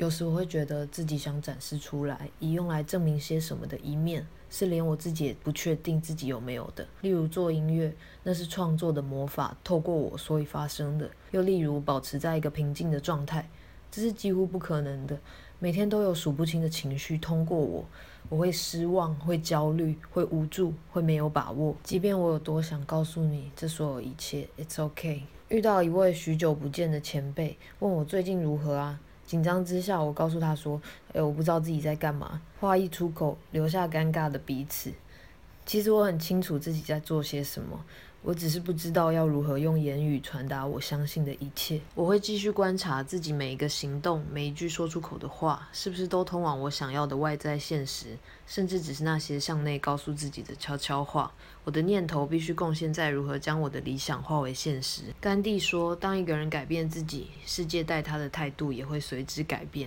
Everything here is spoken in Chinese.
有时我会觉得自己想展示出来，以用来证明些什么的一面，是连我自己也不确定自己有没有的。例如做音乐，那是创作的魔法，透过我所以发生的；又例如保持在一个平静的状态，这是几乎不可能的。每天都有数不清的情绪通过我，我会失望，会焦虑，会无助，会没有把握。即便我有多想告诉你这所有一切，It's OK。遇到一位许久不见的前辈，问我最近如何啊？紧张之下，我告诉他说：“哎，我不知道自己在干嘛。”话一出口，留下尴尬的彼此。其实我很清楚自己在做些什么，我只是不知道要如何用言语传达我相信的一切。我会继续观察自己每一个行动，每一句说出口的话，是不是都通往我想要的外在现实，甚至只是那些向内告诉自己的悄悄话。我的念头必须贡献在如何将我的理想化为现实。甘地说：“当一个人改变自己，世界待他的态度也会随之改变。”